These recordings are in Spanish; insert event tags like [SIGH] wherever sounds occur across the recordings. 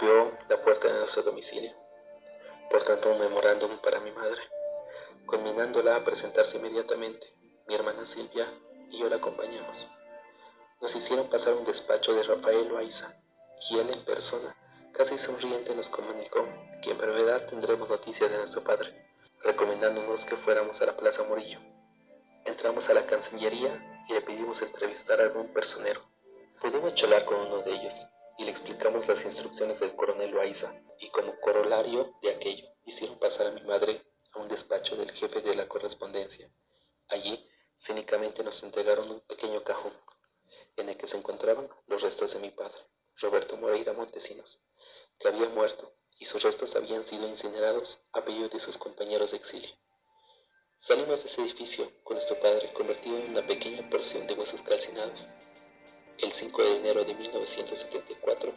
golpeó la puerta de nuestro domicilio, portando un memorándum para mi madre, conminándola a presentarse inmediatamente. Mi hermana Silvia y yo la acompañamos. Nos hicieron pasar un despacho de Rafael Loaiza, y él en persona, casi sonriente, nos comunicó que en brevedad tendremos noticias de nuestro padre, recomendándonos que fuéramos a la Plaza Morillo. Entramos a la Cancillería y le pedimos entrevistar a algún personero. Pudimos charlar con uno de ellos y le explicamos las instrucciones del coronel Loaiza y como corolario de aquello hicieron pasar a mi madre a un despacho del jefe de la correspondencia. Allí Cínicamente nos entregaron un pequeño cajón en el que se encontraban los restos de mi padre, Roberto Moreira Montesinos, que había muerto y sus restos habían sido incinerados a pedido de sus compañeros de exilio. Salimos de ese edificio con nuestro padre convertido en una pequeña porción de huesos calcinados. El 5 de enero de 1974,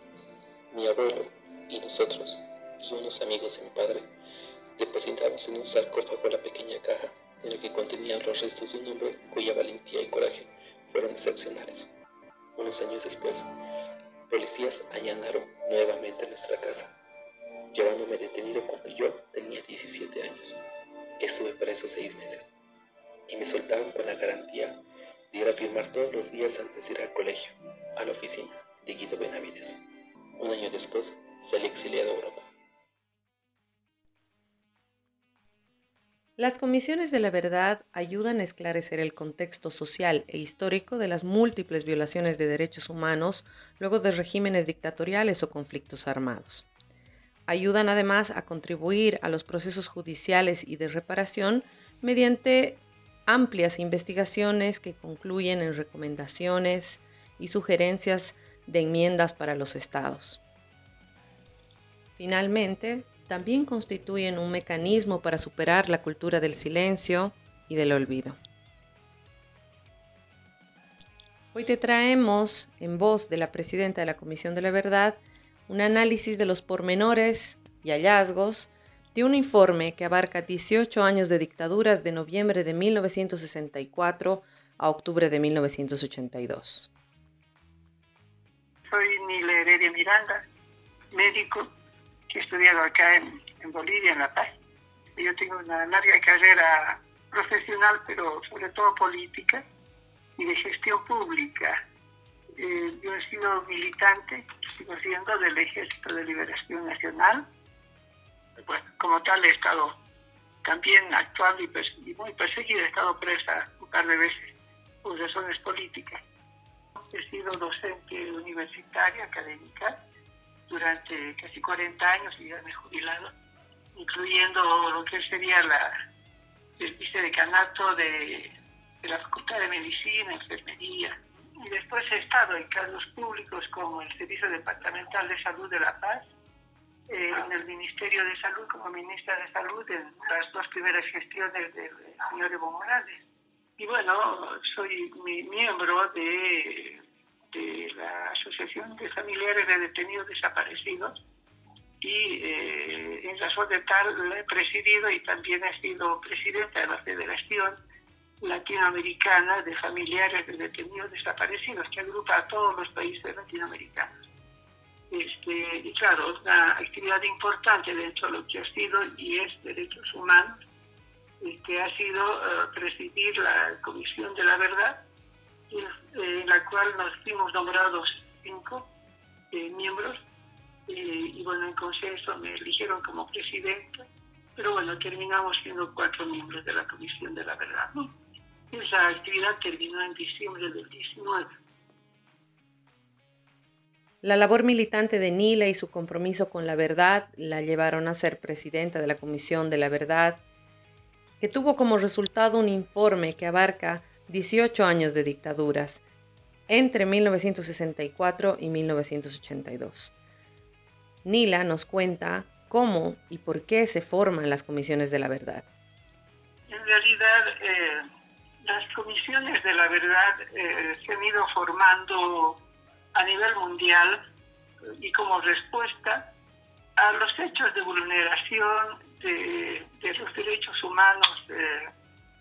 mi abuelo y nosotros y unos amigos de mi padre depositamos en un sarcófago la pequeña caja en el que contenían los restos de un hombre cuya valentía y coraje fueron excepcionales. Unos años después, policías allanaron nuevamente nuestra casa, llevándome detenido cuando yo tenía 17 años. Estuve preso seis meses y me soltaron con la garantía de a firmar todos los días antes de ir al colegio, a la oficina de Guido Benavides. Un año después salí exiliado a Europa. Las comisiones de la verdad ayudan a esclarecer el contexto social e histórico de las múltiples violaciones de derechos humanos luego de regímenes dictatoriales o conflictos armados. Ayudan además a contribuir a los procesos judiciales y de reparación mediante amplias investigaciones que concluyen en recomendaciones y sugerencias de enmiendas para los estados. Finalmente, también constituyen un mecanismo para superar la cultura del silencio y del olvido. Hoy te traemos, en voz de la presidenta de la Comisión de la Verdad, un análisis de los pormenores y hallazgos de un informe que abarca 18 años de dictaduras de noviembre de 1964 a octubre de 1982. Soy Nile Heredia Miranda, médico que he estudiado acá en, Bolivia, en La Paz. Yo tengo una larga carrera profesional, pero sobre todo política y de gestión pública. Eh, yo he sido militante, sigo siendo del Ejército de Liberación Nacional. Bueno, como tal he estado también actuando y, muy perseguida, he estado presa un par de veces por razones políticas. He sido docente universitaria, académica, durante casi 40 años y ya me he jubilado, incluyendo lo que sería la, el vicedecanato de, de la Facultad de Medicina, Enfermería. Y después he estado en cargos públicos como el Servicio Departamental de Salud de La Paz, eh, en el Ministerio de Salud como ministra de Salud en las dos primeras gestiones del señor Evo Morales. Y bueno, soy miembro de de la Asociación de Familiares de Detenidos Desaparecidos y eh, en razón de tal la he presidido y también he sido presidenta de la Federación Latinoamericana de Familiares de Detenidos Desaparecidos, que agrupa a todos los países latinoamericanos. Este, y claro, una actividad importante dentro de lo que ha sido y es derechos humanos, que ha sido eh, presidir la Comisión de la Verdad, en la cual nos fuimos nombrados cinco eh, miembros eh, y bueno, en consenso me eligieron como presidenta, pero bueno, terminamos siendo cuatro miembros de la Comisión de la Verdad. Esa actividad terminó en diciembre del 19. La labor militante de Nila y su compromiso con la verdad la llevaron a ser presidenta de la Comisión de la Verdad, que tuvo como resultado un informe que abarca 18 años de dictaduras entre 1964 y 1982. Nila nos cuenta cómo y por qué se forman las comisiones de la verdad. En realidad, eh, las comisiones de la verdad eh, se han ido formando a nivel mundial y como respuesta a los hechos de vulneración de, los derechos humanos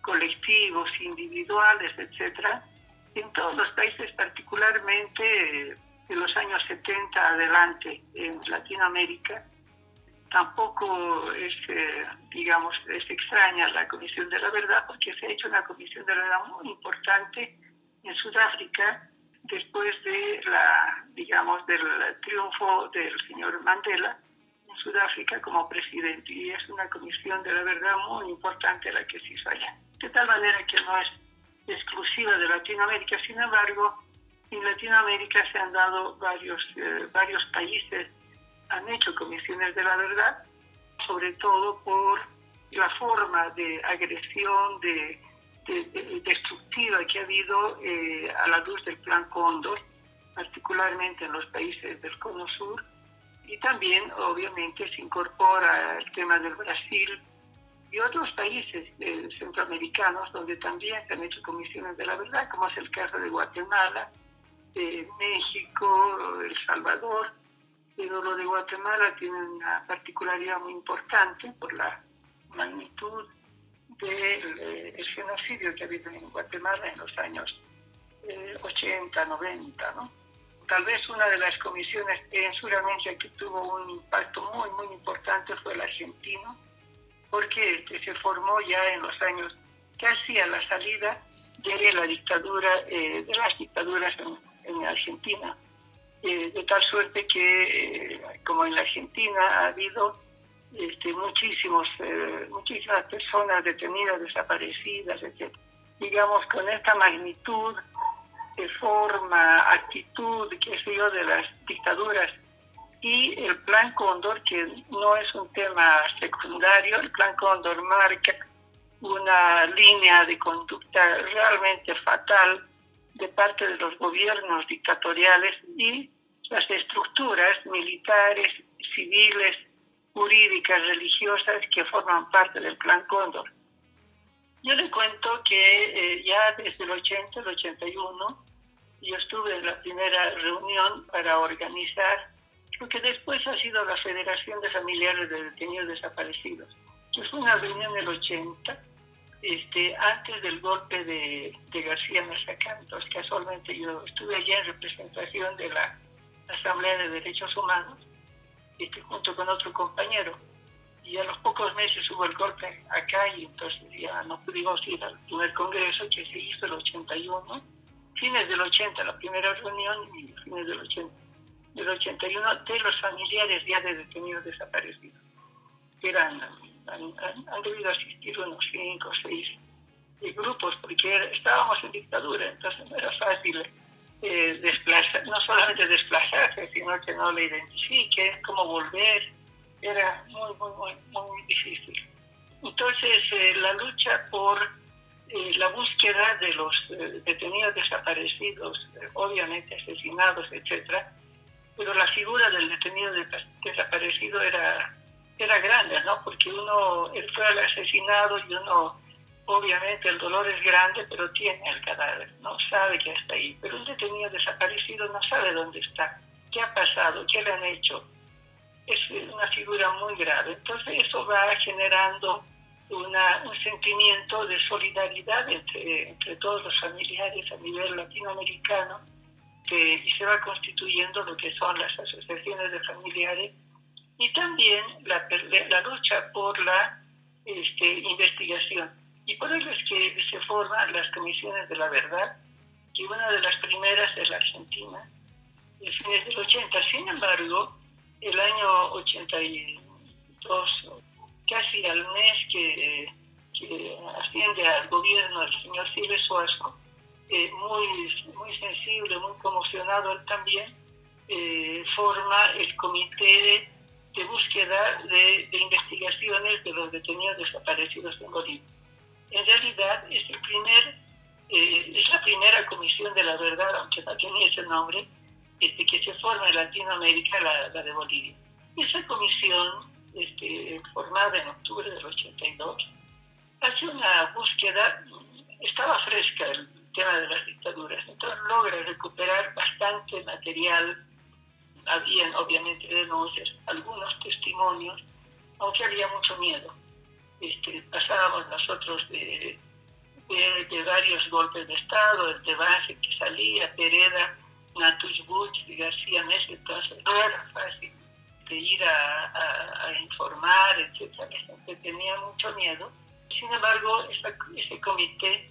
colectivos, individuales, etcétera, en todos los países, particularmente de los años 70 adelante en Latinoamérica, tampoco es, eh, digamos, es extraña la Comisión de la Verdad porque se ha hecho una Comisión de la Verdad muy importante en Sudáfrica después de la, digamos, del triunfo del señor Mandela en Sudáfrica como presidente y es una comisión de la verdad muy importante la que se hizo allá. De tal manera que no es exclusiva de Latinoamérica, sin embargo, en Latinoamérica se han dado varios, eh, varios países, han hecho comisiones de la verdad, sobre todo por la forma de agresión, de, destructiva que ha habido eh, a la luz del Plan Cóndor, particularmente en los países del Cono Sur, y también obviamente se incorpora el tema del Brasil y otros países eh, centroamericanos donde también se han hecho comisiones de la verdad, como es el caso de Guatemala, México, El Salvador, pero lo de Guatemala tiene una particularidad muy importante por la magnitud del genocidio que ha habido en Guatemala en los años 80, eh, 90, ¿no? Tal vez una de las comisiones en Sudamérica que tuvo un impacto muy, muy importante fue el argentino, porque se formó ya en los años casi a la salida de la dictadura, eh, de las dictaduras en, en Argentina, eh, de tal suerte que, eh, como en la Argentina ha habido este, muchísimos, eh, muchísimas personas detenidas, desaparecidas, etc. Digamos, con esta magnitud de forma, actitud, qué sé yo, de las dictaduras y el Plan Cóndor, que no es un tema secundario, el Plan Cóndor marca una línea de conducta realmente fatal de parte de los gobiernos dictatoriales y las estructuras militares, civiles, jurídicas, religiosas que forman parte del Plan Cóndor. Yo le cuento que eh, ya desde el 80, el 81, yo estuve en la primera reunión para organizar lo que después ha sido la Federación de Familiares de Detenidos Desaparecidos, que fue una reunión del 80 este, antes del golpe de, García Mazacantos, casualmente yo estuve allá en representación de la Asamblea de Derechos Humanos, este, junto con otro compañero. Y a los pocos meses hubo el golpe acá y entonces ya no pudimos ir al primer congreso que se hizo el 81, fines del 80, la primera reunión y fines del 80, del 81 de los familiares ya de detenidos desaparecidos, que eran han, debido asistir unos cinco o seis grupos porque estábamos en dictadura, entonces no era fácil eh, desplazar, no solamente desplazarse, sino que no le identifique, cómo volver, era muy, muy, muy, muy difícil. Entonces, eh, la lucha por eh, la búsqueda de los detenidos desaparecidos, obviamente asesinados, etcétera, pero la figura del detenido desaparecido era era grande, ¿no? Porque uno, él fue asesinado y uno, obviamente el dolor es grande, pero tiene el cadáver, no sabe que está ahí. Pero un detenido desaparecido no sabe dónde está, qué ha pasado, qué le han hecho. Es una figura muy grave. Entonces eso va generando una, un sentimiento de solidaridad entre, entre todos los familiares a nivel latinoamericano que, y se va constituyendo lo que son las asociaciones de familiares y también la, la lucha por la este, investigación. Y por eso es que se forman las comisiones de la verdad, y una de las primeras es la Argentina, en fines del 80. Sin embargo, el año 82, casi al mes que, que asciende al gobierno el señor Silvio Suazo, eh, muy, muy sensible, muy conmocionado él también, eh, forma el comité de búsqueda de, investigaciones de los detenidos desaparecidos en Bolivia. En realidad es, el primer, eh, la primera comisión de la verdad, aunque no tenía ese nombre, este, que se forma en Latinoamérica, la, la de Bolivia. Esa comisión, este, formada en octubre del 82, hace una búsqueda, estaba fresca el tema de las dictaduras, entonces logra recuperar bastante material habían obviamente denuncias, algunos testimonios, aunque había mucho miedo. Este, pasábamos nosotros de, de, varios golpes de Estado, el de base que salía, Pereda, Natush Butch, de García Mesa, entonces no era fácil de ir a, informar, etcétera. La tenía mucho miedo. Sin embargo, ese comité,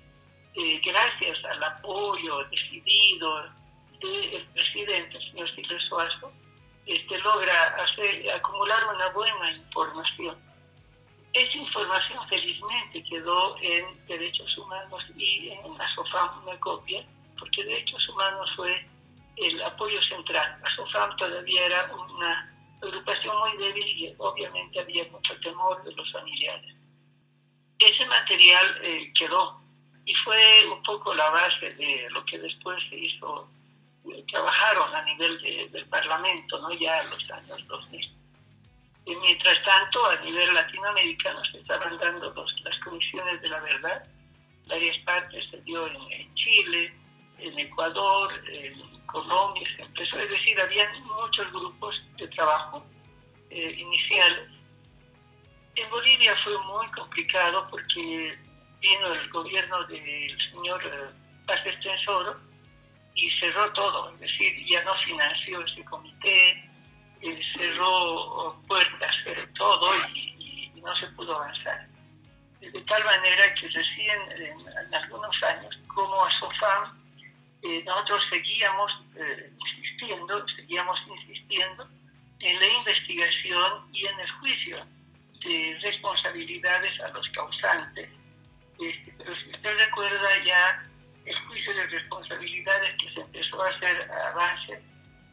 eh, gracias al apoyo decidido del presidente, el señor Silvio Suazo, este, logra hacer, acumular una buena información. Esa información felizmente quedó en Derechos Humanos y en la SOFAM una copia, porque Derechos Humanos fue el apoyo central. La SOFAM todavía era una agrupación muy débil y obviamente había mucho temor de los familiares. Ese material eh, quedó y fue un poco la base de lo que después se hizo trabajaron a nivel del Parlamento, ¿no? ya en los años 2000. Y mientras tanto, a nivel latinoamericano se estaban dando las comisiones de la verdad. Varias partes se dio en, Chile, en Ecuador, en Colombia, se empezó, es decir, había muchos grupos de trabajo eh, iniciales. En Bolivia fue muy complicado porque vino el gobierno del señor eh, Paz Estensoro y cerró todo, es decir, ya no financió ese comité, cerró puertas, cerró todo y, no se pudo avanzar. De tal manera que recién en, algunos años, como a SOFAM, eh, nosotros seguíamos eh, insistiendo, seguíamos insistiendo en la investigación y en el juicio de responsabilidades a los causantes. Este, pero si usted recuerda ya el juicio de responsabilidades que se empezó a hacer avance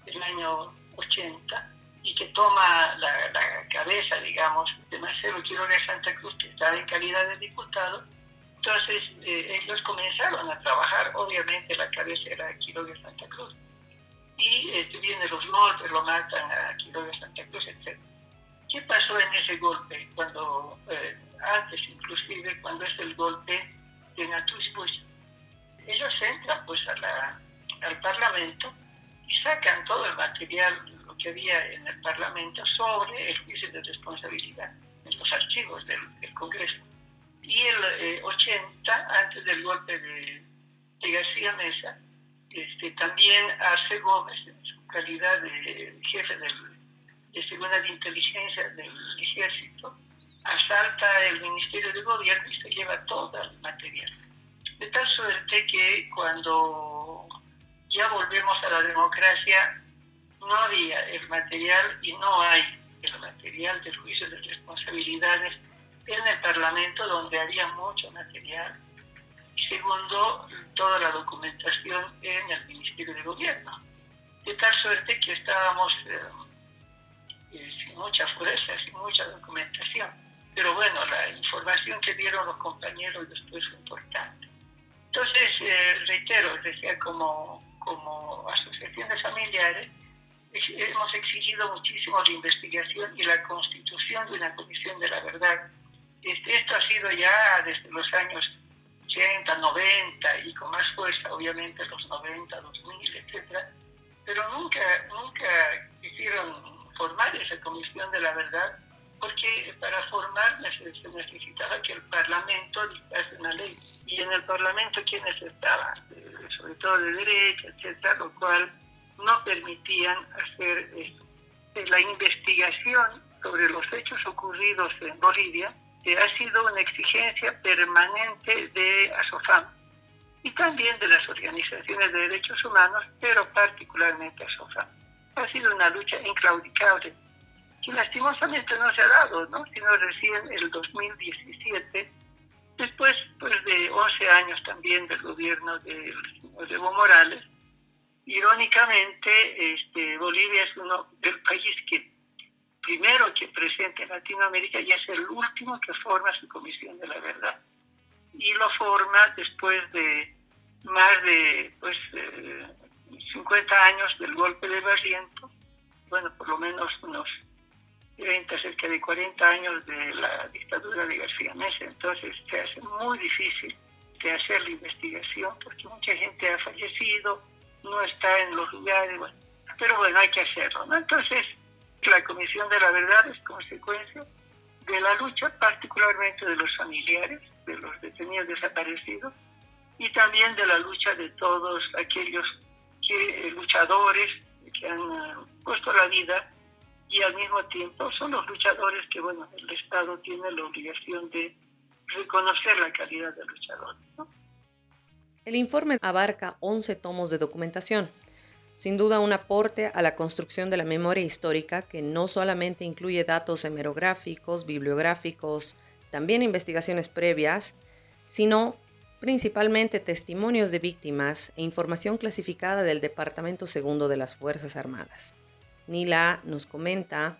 en el año 80 y que toma la, cabeza, digamos, de Marcelo Quiroga Santa Cruz, que estaba en calidad de diputado. Entonces eh, ellos comenzaron a trabajar, obviamente la cabeza era Quiroga Santa Cruz. Y este, vienen los nortes, lo matan a Quiroga Santa Cruz, etc. ¿Qué pasó en ese golpe? Cuando, eh, antes inclusive, cuando es el golpe de Natush pues ellos entran pues al Parlamento y sacan todo el material, había en el Parlamento sobre el juicio de responsabilidad, en los archivos del, Congreso. Y el 80, eh, antes del golpe de, García Mesa, este, también Arce Gómez, en su calidad de jefe del, de Seguridad de Inteligencia del Ejército, asalta el Ministerio de Gobierno y se lleva todo el material. De tal suerte que cuando ya volvemos a la democracia, no había el material y no hay el material del juicio de responsabilidades en el Parlamento, donde había mucho material. Y segundo, toda la documentación en el Ministerio de Gobierno. De tal suerte que estábamos eh, eh, sin mucha fuerza, sin mucha documentación. Pero bueno, la información que dieron los compañeros después fue importante. Entonces, eh, reitero, decía, como, como asociaciones familiares, hemos exigido muchísimo la investigación y la constitución de una comisión de la verdad. Este, esto ha sido ya desde los años 80, 90 y con más fuerza, obviamente, los 90, 2000, etc. Pero nunca, nunca quisieron formar esa comisión de la verdad porque para formar se necesitaba que el Parlamento dictase una ley. Y en el Parlamento, ¿quiénes estaban? Eh, sobre todo de derecha, etcétera, lo cual no permitían hacer. Eh, la investigación sobre los hechos ocurridos en Bolivia ha sido una exigencia permanente de ASOFAM y también de las organizaciones de derechos humanos, pero particularmente ASOFAM. Ha sido una lucha inclaudicable y lastimosamente no se ha dado, ¿no? sino recién el 2017, después pues, de 11 años también del gobierno de Evo Morales. Irónicamente, este, Bolivia es uno del país que primero que presenta en Latinoamérica y es el último que forma su Comisión de la Verdad. Y lo forma después de más de pues, 50 eh, años del golpe de Barriento, bueno, por lo menos unos 30, cerca de 40 años de la dictadura de García Mesa, entonces se hace muy difícil de hacer la investigación porque mucha gente ha fallecido, no está en los lugares, pero bueno, hay que hacerlo. Entonces, la Comisión de la Verdad es consecuencia de la lucha particularmente de los familiares, de los detenidos desaparecidos, y también de la lucha de todos aquellos que luchadores que han puesto la vida y al mismo tiempo son los luchadores que, bueno, el Estado tiene la obligación de reconocer la calidad del luchador. El informe abarca 11 tomos de documentación, sin duda un aporte a la construcción de la memoria histórica que no solamente incluye datos hemerográficos, bibliográficos, también investigaciones previas, sino principalmente testimonios de víctimas e información clasificada del Departamento Segundo de las Fuerzas Armadas. Nila nos comenta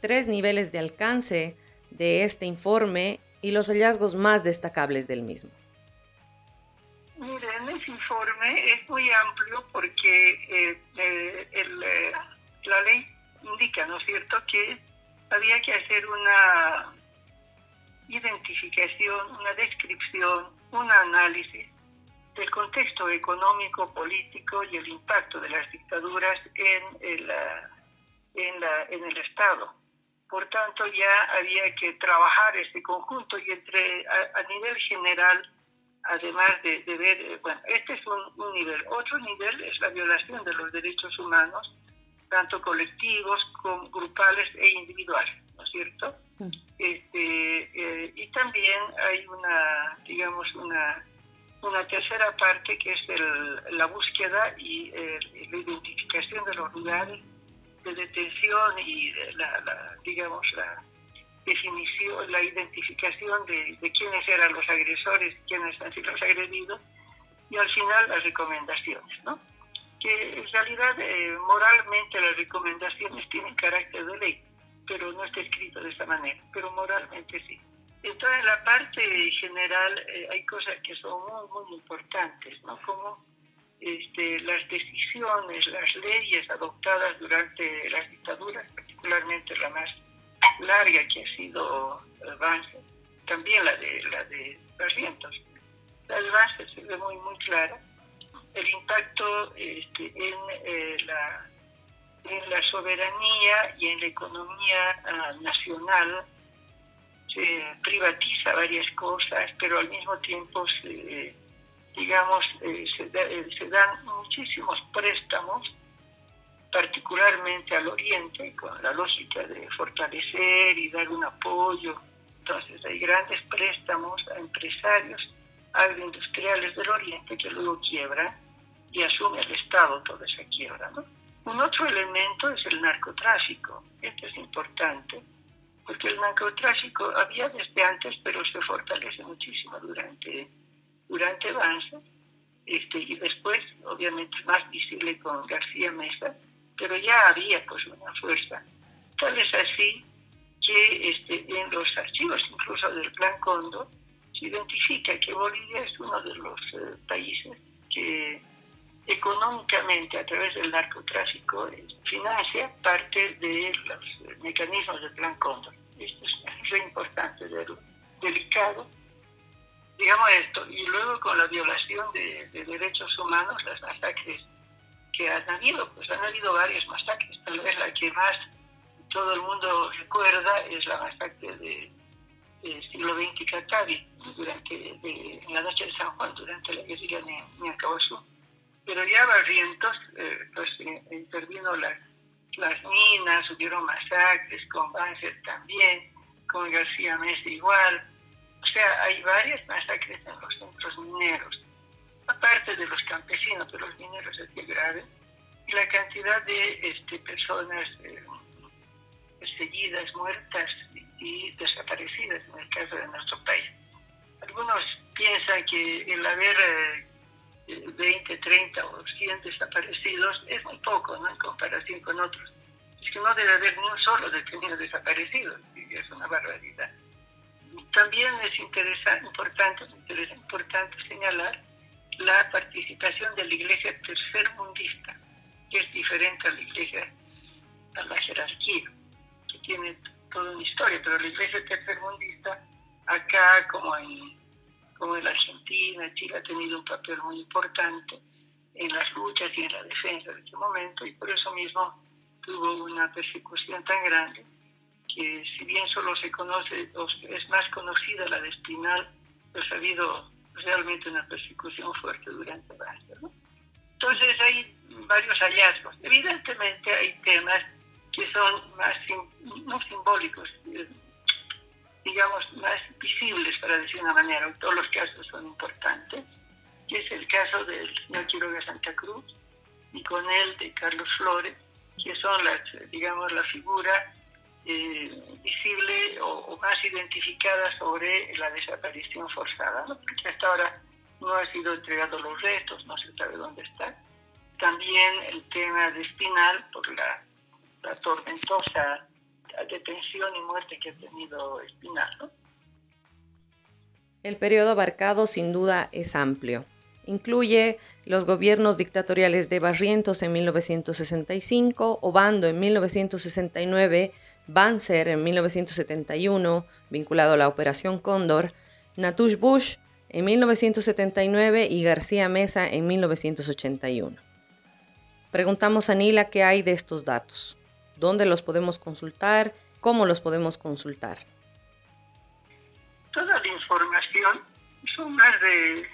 tres niveles de alcance de este informe y los hallazgos más destacables del mismo. Ese informe es muy amplio porque eh, eh, eh, la ley indica, ¿no es cierto?, que había que hacer una identificación, una descripción, un análisis del contexto económico, político y el impacto de las dictaduras en el, la, en el Estado. Por tanto, ya había que trabajar este conjunto y entre a, nivel general, además de, ver, eh, bueno, este es un, nivel. Otro nivel es la violación de los derechos humanos, tanto colectivos como grupales e individuales, ¿no es cierto? Mm. Este, eh, y también hay una, digamos, una una tercera parte que es el, la búsqueda y eh, la identificación de los lugares de detención y la, digamos la definición, la identificación de, quiénes eran los agresores, quiénes han sido los agredidos y al final las recomendaciones, ¿no? Que en realidad eh, moralmente las recomendaciones tienen carácter de ley, pero no está escrito de esa manera, pero moralmente sí. Entonces, en la parte general eh, hay cosas que son muy, muy importantes, ¿no? Como este, las decisiones, las leyes adoptadas durante las dictaduras, particularmente la más larga que ha sido Vance, también la de la de Barrientos. La se ve muy, muy clara. El impacto este, en, eh, la, en la soberanía y en la economía ah, nacional se privatiza varias cosas, pero al mismo tiempo se, digamos, eh, eh, se, dan muchísimos préstamos, particularmente al Oriente, con la lógica de fortalecer y dar un apoyo. Entonces hay grandes préstamos a empresarios agroindustriales del Oriente que luego quiebran y asume el Estado toda esa quiebra. Un otro elemento es el narcotráfico. Esto es importante porque el narcotráfico había desde antes, pero se fortalece muchísimo durante, durante Banza, este, y después, obviamente, más visible con García Mesa, pero ya había pues una fuerza. Tal es así que este, en los archivos incluso del Plan Condo se identifica que Bolivia es uno de los eh, países que económicamente a través del narcotráfico financia parte de los mecanismos del Plan Cóndor. Esto es re importante, delicado. Digamos esto, y luego con la violación de, derechos humanos, las masacres que han habido, pues han habido varias masacres, tal vez la que más todo el mundo recuerda es la masacre de, siglo XX Catavi, durante, en la noche de San Juan, durante la guerrilla Niacabazú pero ya Barrientos, eh, pues eh, intervino las, las minas, hubieron masacres, con Banzer también, con García Mesa igual. O sea, hay varias masacres en los centros mineros, aparte de los campesinos, pero los mineros es grave. Y la cantidad de este, personas eh, muertas y desaparecidas en el caso de nuestro país. Algunos piensan que el haber 20, 30 o 100 desaparecidos es muy poco ¿no? en comparación con otros. Es que no debe haber ni un solo detenido desaparecido, y es una barbaridad. También es interesante, importante, importante señalar la participación de la iglesia tercermundista, que es diferente a la iglesia, a la jerarquía, que tiene toda una historia, pero la iglesia tercermundista, acá como en como en la Argentina, Chile ha tenido un papel muy importante en las luchas y en la defensa de ese momento y por eso mismo tuvo una persecución tan grande que si bien solo se conoce, es más conocida la de Espinal, pues ha habido realmente una persecución fuerte durante años. ¿no? Entonces hay varios hallazgos. Evidentemente hay temas que son más, no simbólicos, eh, digamos, más visibles, para decir una manera. Todos los casos son importantes, que es el caso del señor Quiroga Santa Cruz y con él de Carlos Flores, que son las, digamos, la figura eh, visible o, más identificada sobre la desaparición forzada, porque hasta ahora no han sido entregados los restos, no se sabe dónde están. También el tema de Espinal, por la, la tormentosa detención y muerte que ha tenido Espinal. El periodo abarcado sin duda es amplio. Incluye los gobiernos dictatoriales de Barrientos en 1965, Obando en 1969, Banzer en 1971, vinculado a la Operación Cóndor, Natush Bush en 1979 y García Mesa en 1981. Preguntamos a Nila qué hay de estos datos, dónde los podemos consultar, cómo los podemos consultar. Toda la información son más de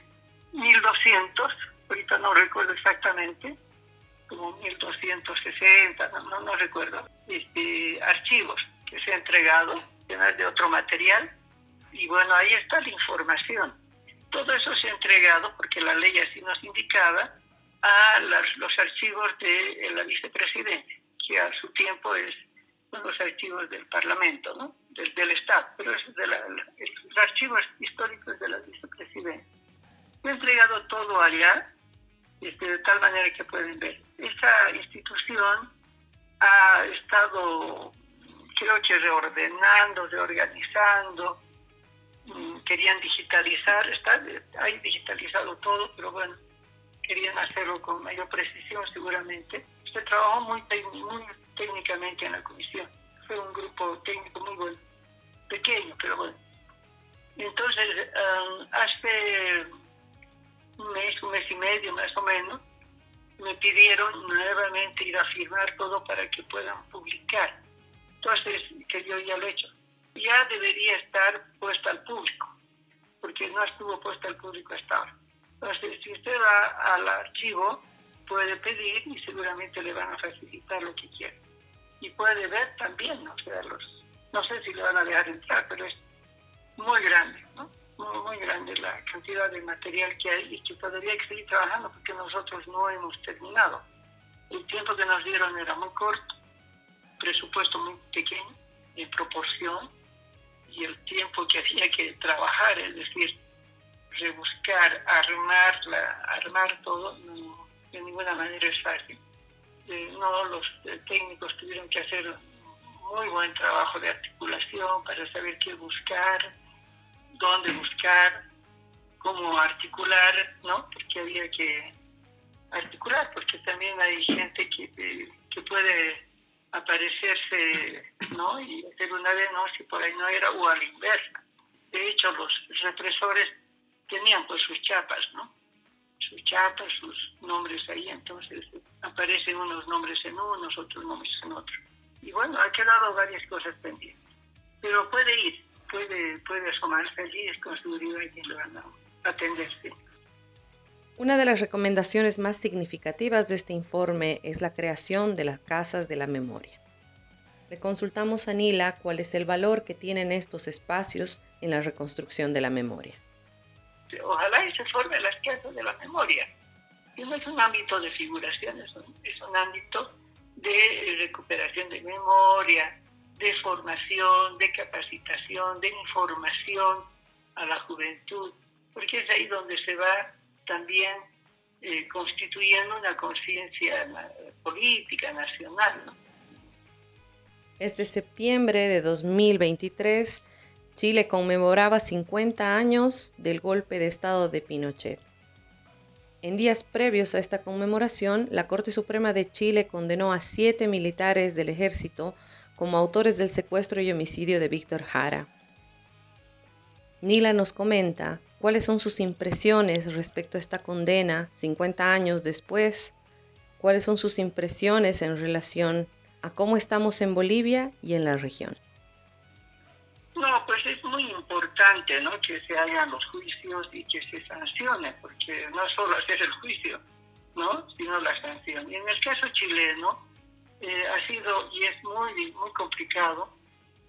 1200, ahorita no recuerdo exactamente, como 1260, no, no, recuerdo, este, archivos que se han entregado, de otro material, y bueno, ahí está la información. Todo eso se ha entregado, porque la ley así nos indicaba, a los archivos de la vicepresidenta, que a su tiempo es los archivos del Parlamento, ¿no? del, del Estado, pero es de los archivos históricos de la vicepresidenta. He entregado todo allá, este, de tal manera que pueden ver. Esa institución ha estado, creo que reordenando, reorganizando, mm, querían digitalizar, está hay digitalizado todo, pero bueno, querían hacerlo con mayor precisión seguramente. Se trabajó muy, muy técnicamente en la comisión. Fue un grupo técnico muy bueno, pequeño, pero bueno. Entonces, um, hace un mes, un mes y medio más o menos, me pidieron nuevamente ir a firmar todo para que puedan publicar. Entonces, que yo ya lo he hecho. Ya debería estar puesta al público, porque no estuvo puesta al público hasta ahora. Entonces, si usted va al archivo, puede pedir y seguramente le van a facilitar lo que quiera. Y puede ver también, ¿no? los, no sé si le van a dejar entrar, pero es muy grande, ¿no? muy, grande la cantidad de material que hay y que podría seguir trabajando porque nosotros no hemos terminado. El tiempo que nos dieron era muy corto, presupuesto muy pequeño en proporción y el tiempo que había que trabajar, es decir, rebuscar, armar, armar todo, de ninguna manera es fácil. Eh, no, los eh, técnicos tuvieron que hacer muy buen trabajo de articulación para saber qué buscar, dónde buscar, cómo articular, ¿no? Porque había que articular, porque también hay gente que, que puede aparecerse, ¿no? Y hacer una denuncia por ahí no era, o a la inversa. De hecho, los represores tenían pues sus chapas, ¿no? Sus chapas, sus nombres ahí, entonces aparecen unos nombres en unos, otros nombres en otros. Y bueno, ha quedado varias cosas pendientes. Pero puede ir, puede, puede asomarse allí, es con seguridad que lo van a atenderse. Una de las recomendaciones más significativas de este informe es la creación de las casas de la memoria. Le consultamos a Nila cuál es el valor que tienen estos espacios en la reconstrucción de la memoria. Ojalá y se formen las casas de la memoria. Y no es un ámbito de figuración, es un, es un ámbito de recuperación de memoria, de formación, de capacitación, de información a la juventud, porque es ahí donde se va también eh, constituyendo una conciencia política nacional. Este septiembre de 2023, Chile conmemoraba 50 años del golpe de Estado de Pinochet. En días previos a esta conmemoración, la Corte Suprema de Chile condenó a siete militares del ejército como autores del secuestro y homicidio de Víctor Jara. Nila nos comenta cuáles son sus impresiones respecto a esta condena 50 años después, cuáles son sus impresiones en relación a cómo estamos en Bolivia y en la región. No, pues es muy importante ¿no? que se hagan los juicios y que se sancione, porque no solo hacer el juicio, ¿no? Sino la sanción. Y en el caso chileno eh, ha sido y es muy, muy complicado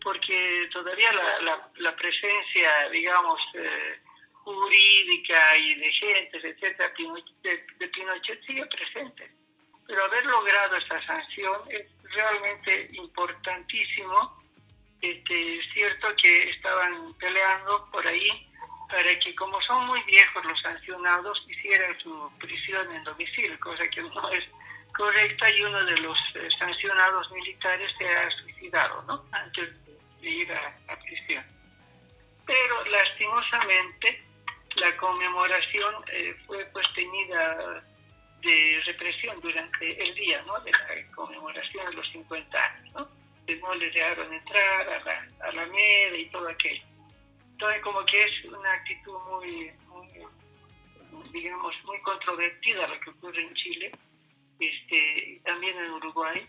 porque todavía la, la, presencia, digamos, eh, jurídica y de gentes, etcétera, de, de Pinochet sigue presente. Pero haber logrado esta sanción es realmente importantísimo. Este, es cierto que estaban peleando por ahí para que como son muy viejos los sancionados hicieran su prisión en domicilio, cosa que no es correcta y uno de los eh, sancionados militares se ha suicidado ¿no? antes de ir a, a prisión. Pero lastimosamente la conmemoración eh, fue pues tenida de represión durante el día ¿no? de la conmemoración de los 50 años. ¿no? no les dejaron entrar a la, a la MED y todo aquello. Entonces como que es una actitud muy, digamos, muy controvertida lo que ocurre en Chile, este, también en Uruguay.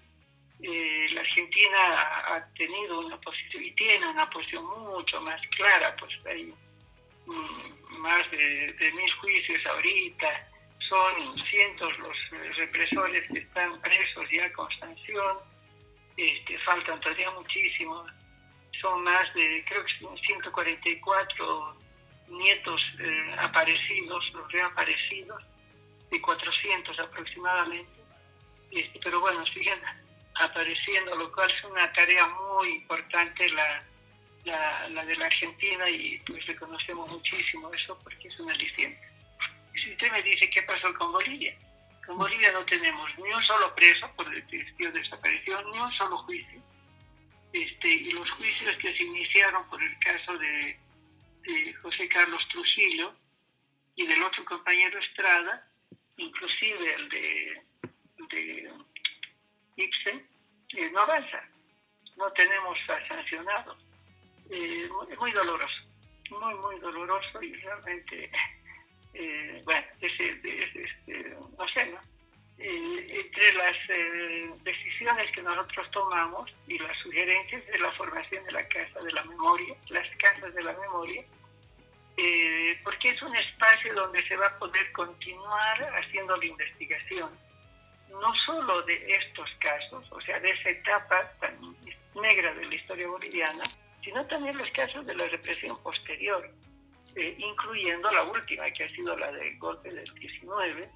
Eh, la Argentina ha tenido una posición y tiene una posición mucho más clara, pues hay mm, más de, mil juicios ahorita, son cientos los eh, represores que están presos ya con sanción, este, faltan todavía muchísimos, son más de, creo que son 144 nietos eh, aparecidos, los reaparecidos, de 400 aproximadamente, este, pero bueno, siguen apareciendo, lo cual es una tarea muy importante la, la, la de la Argentina y pues reconocemos muchísimo eso porque es una aliciente si usted me dice qué pasó con Bolivia, con Bolivia no tenemos ni un solo preso por el de desaparición, ni un solo juicio. Este, y los juicios que se iniciaron por el caso de, José Carlos Trujillo y del otro compañero Estrada, inclusive el de, de Ibsen, eh, no avanza. No tenemos sancionados. Eh, muy, doloroso, muy, muy doloroso y realmente eh, bueno, este, no sé, ¿no? Eh, entre las decisiones que nosotros tomamos y las sugerencias de la formación de la Casa de la Memoria, las Casas de la Memoria, porque es un espacio donde se va a poder continuar haciendo la investigación, no solo de estos casos, o sea, de esa etapa tan negra de la historia boliviana, sino también los casos de la represión posterior eh, incluyendo la última, que ha sido la del golpe del 19,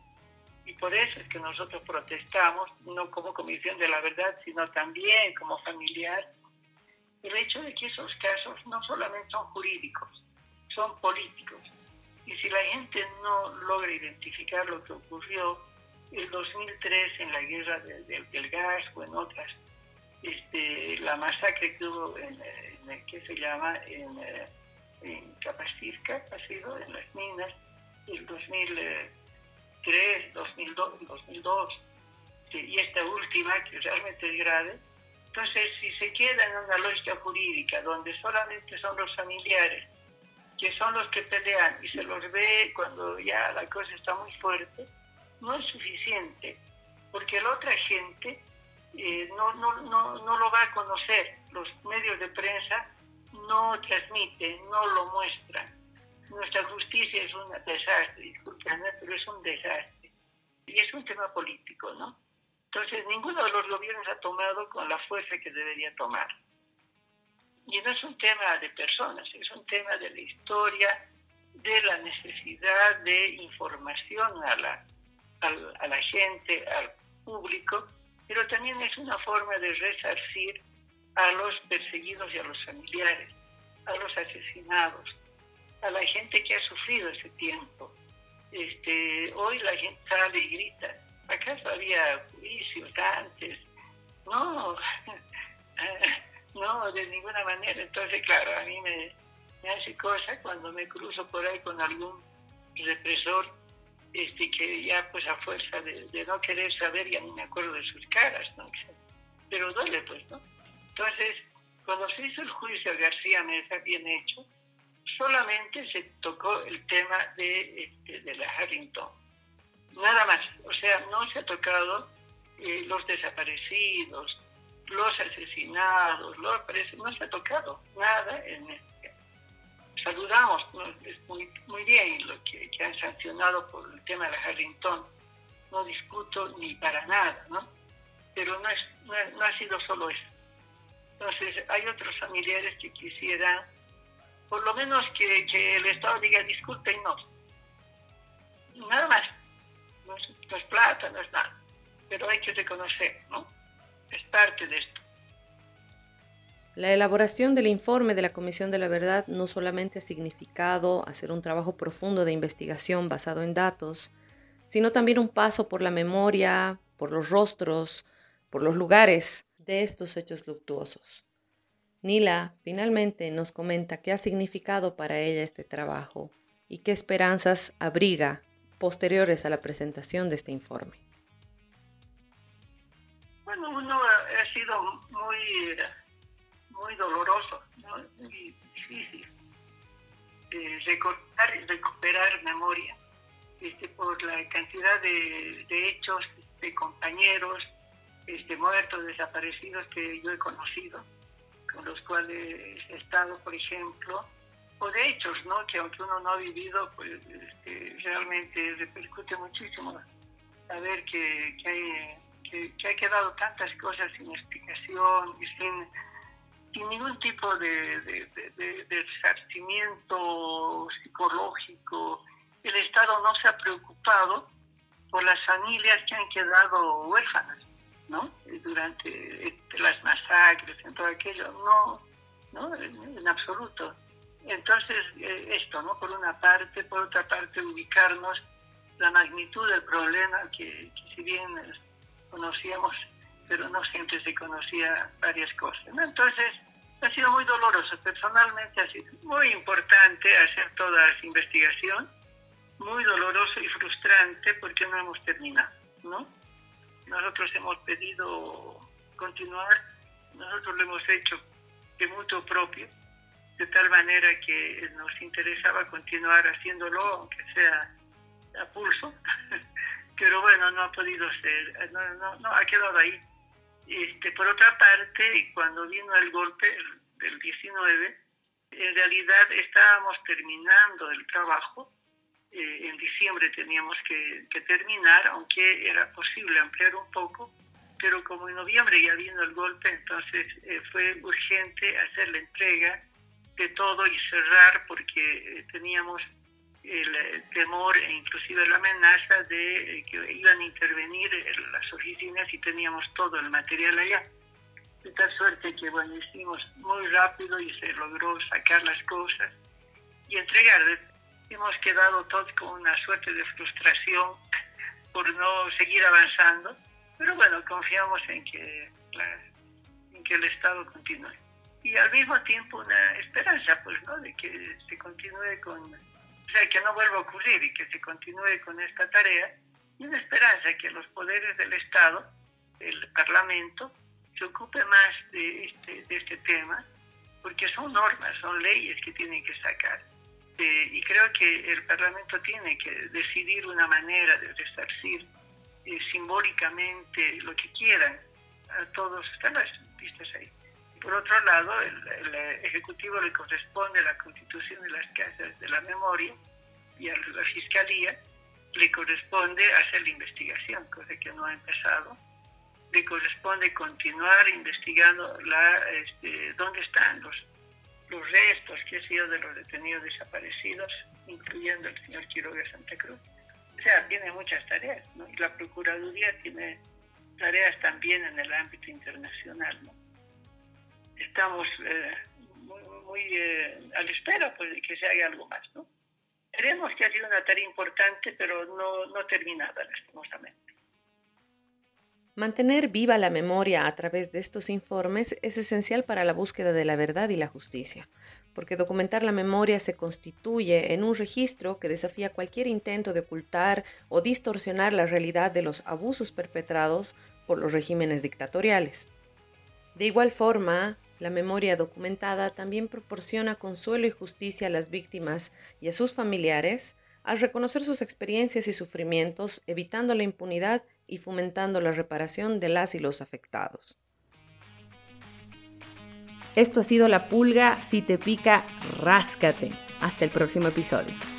y por eso es que nosotros protestamos, no como Comisión de la Verdad, sino también como familiar, el hecho de que esos casos no solamente son jurídicos, son políticos. Y si la gente no logra identificar lo que ocurrió el 2003 en la guerra del gas o en otras, este, la masacre que hubo en, en ¿qué se llama? En, eh, en ha sido en las minas, el 2003, 2002, 2002 y esta última, que realmente es grave. Entonces, si se queda en una lógica jurídica donde solamente son los familiares, que son los que pelean y se los ve cuando ya la cosa está muy fuerte, no es suficiente, porque la otra gente eh, no, no, no, no lo va a conocer. Los medios de prensa no transmite, no lo muestra. Nuestra justicia es un desastre, discúlpenme, pero es un desastre. Y es un tema político, ¿no? Entonces, ninguno de los gobiernos ha tomado con la fuerza que debería tomar. Y no es un tema de personas, es un tema de la historia, de la necesidad de información a la, a la gente, al público, pero también es una forma de resarcir a los perseguidos y a los familiares, a los asesinados, a la gente que ha sufrido ese tiempo. Este, hoy la gente sale y grita, ¿acaso había juicios antes? No, [LAUGHS] no, de ninguna manera. Entonces, claro, a mí me, hace cosa cuando me cruzo por ahí con algún represor este, que ya pues a fuerza de, no querer saber ya ni me acuerdo de sus caras, ¿no? Pero duele pues, ¿no? Entonces, cuando se hizo el juicio a García Mesa, bien hecho, solamente se tocó el tema de, este, de la Harrington. Nada más. O sea, no se ha tocado eh, los desaparecidos, los asesinados, no se ha tocado nada en este. Saludamos, muy, muy bien lo que, han sancionado por el tema de la Harrington. no discuto ni para nada, ¿no? Pero no, es, no, ha sido solo eso. Entonces, hay otros familiares que quisieran, por lo menos que, que el Estado diga discúlpenos. Nada más. No es, no es plata, no es nada. Pero hay que reconocer, ¿no? Es parte de esto. La elaboración del informe de la Comisión de la Verdad no solamente ha significado hacer un trabajo profundo de investigación basado en datos, sino también un paso por la memoria, por los rostros, por los lugares de estos hechos luctuosos. Nila finalmente nos comenta qué ha significado para ella este trabajo y qué esperanzas abriga posteriores a la presentación de este informe. Bueno, uno ha sido muy muy doloroso, muy difícil de recordar y recuperar memoria este, por la cantidad de, hechos, de compañeros este, muertos, desaparecidos que yo he conocido, con los cuales he estado, por ejemplo, o de hechos, ¿no? Que aunque uno no ha vivido, pues este, realmente repercute muchísimo saber que, que, hay, que, que ha quedado tantas cosas sin explicación y sin sin ningún tipo de, de, psicológico. El Estado no se ha preocupado por las familias que han quedado huérfanas, ¿no? Durante las masacres, en todo aquello, no, no, en, absoluto. Entonces, eh, esto, ¿no? Por una parte, por otra parte, ubicarnos la magnitud del problema que, que si bien conocíamos pero no siempre se conocía varias cosas. Entonces, ha sido muy doloroso. Personalmente ha sido muy importante hacer toda esa investigación, muy doloroso y frustrante porque no hemos terminado, ¿no? Nosotros hemos pedido continuar, nosotros lo hemos hecho de mutuo propio, de tal manera que nos interesaba continuar haciéndolo, aunque sea a pulso, [LAUGHS] pero bueno, no ha podido ser, no, no, no ha quedado ahí. Este, por otra parte, cuando vino el golpe del 19, en realidad estábamos terminando el trabajo. Eh, en diciembre teníamos que, terminar, aunque era posible ampliar un poco, pero como en noviembre ya vino el golpe, entonces eh, fue urgente hacer la entrega de todo y cerrar porque eh, teníamos el temor e inclusive la amenaza de que iban a intervenir en las oficinas y teníamos todo el material allá. De tal suerte que, bueno, hicimos muy rápido y se logró sacar las cosas y entregar. Hemos quedado todos con una suerte de frustración por no seguir avanzando, pero bueno, confiamos en que, en que el Estado continúe. Y al mismo tiempo una esperanza, pues, ¿no?, de que se continúe con o sea, que no vuelva a ocurrir y que se continúe con esta tarea y una esperanza que los poderes del Estado, el Parlamento, se ocupe más de este, de este tema, porque son normas, son leyes que tienen que sacar. Eh, y creo que el Parlamento tiene que decidir una manera de resarcir eh, simbólicamente lo que quieran a todos, están las vistas ahí. Por otro lado, el, Ejecutivo le corresponde la constitución de las casas de la memoria y a la Fiscalía le corresponde hacer la investigación, cosa que no ha empezado. Le corresponde continuar investigando la, este, dónde están los, los restos, que ha sido de los detenidos desaparecidos, incluyendo el señor Quiroga Santa Cruz. O sea, tiene muchas tareas, ¿no? Y la Procuraduría tiene tareas también en el ámbito internacional, ¿no? Estamos eh, muy, eh, a la espera pues, de que se haga algo más. ¿no? Creemos que ha sido una tarea importante, pero no, no terminada, lastimosamente. Mantener viva la memoria a través de estos informes es esencial para la búsqueda de la verdad y la justicia, porque documentar la memoria se constituye en un registro que desafía cualquier intento de ocultar o distorsionar la realidad de los abusos perpetrados por los regímenes dictatoriales. De igual forma, la memoria documentada también proporciona consuelo y justicia a las víctimas y a sus familiares al reconocer sus experiencias y sufrimientos, evitando la impunidad y fomentando la reparación de las y los afectados. Esto ha sido La Pulga, si te pica, ráscate. Hasta el próximo episodio.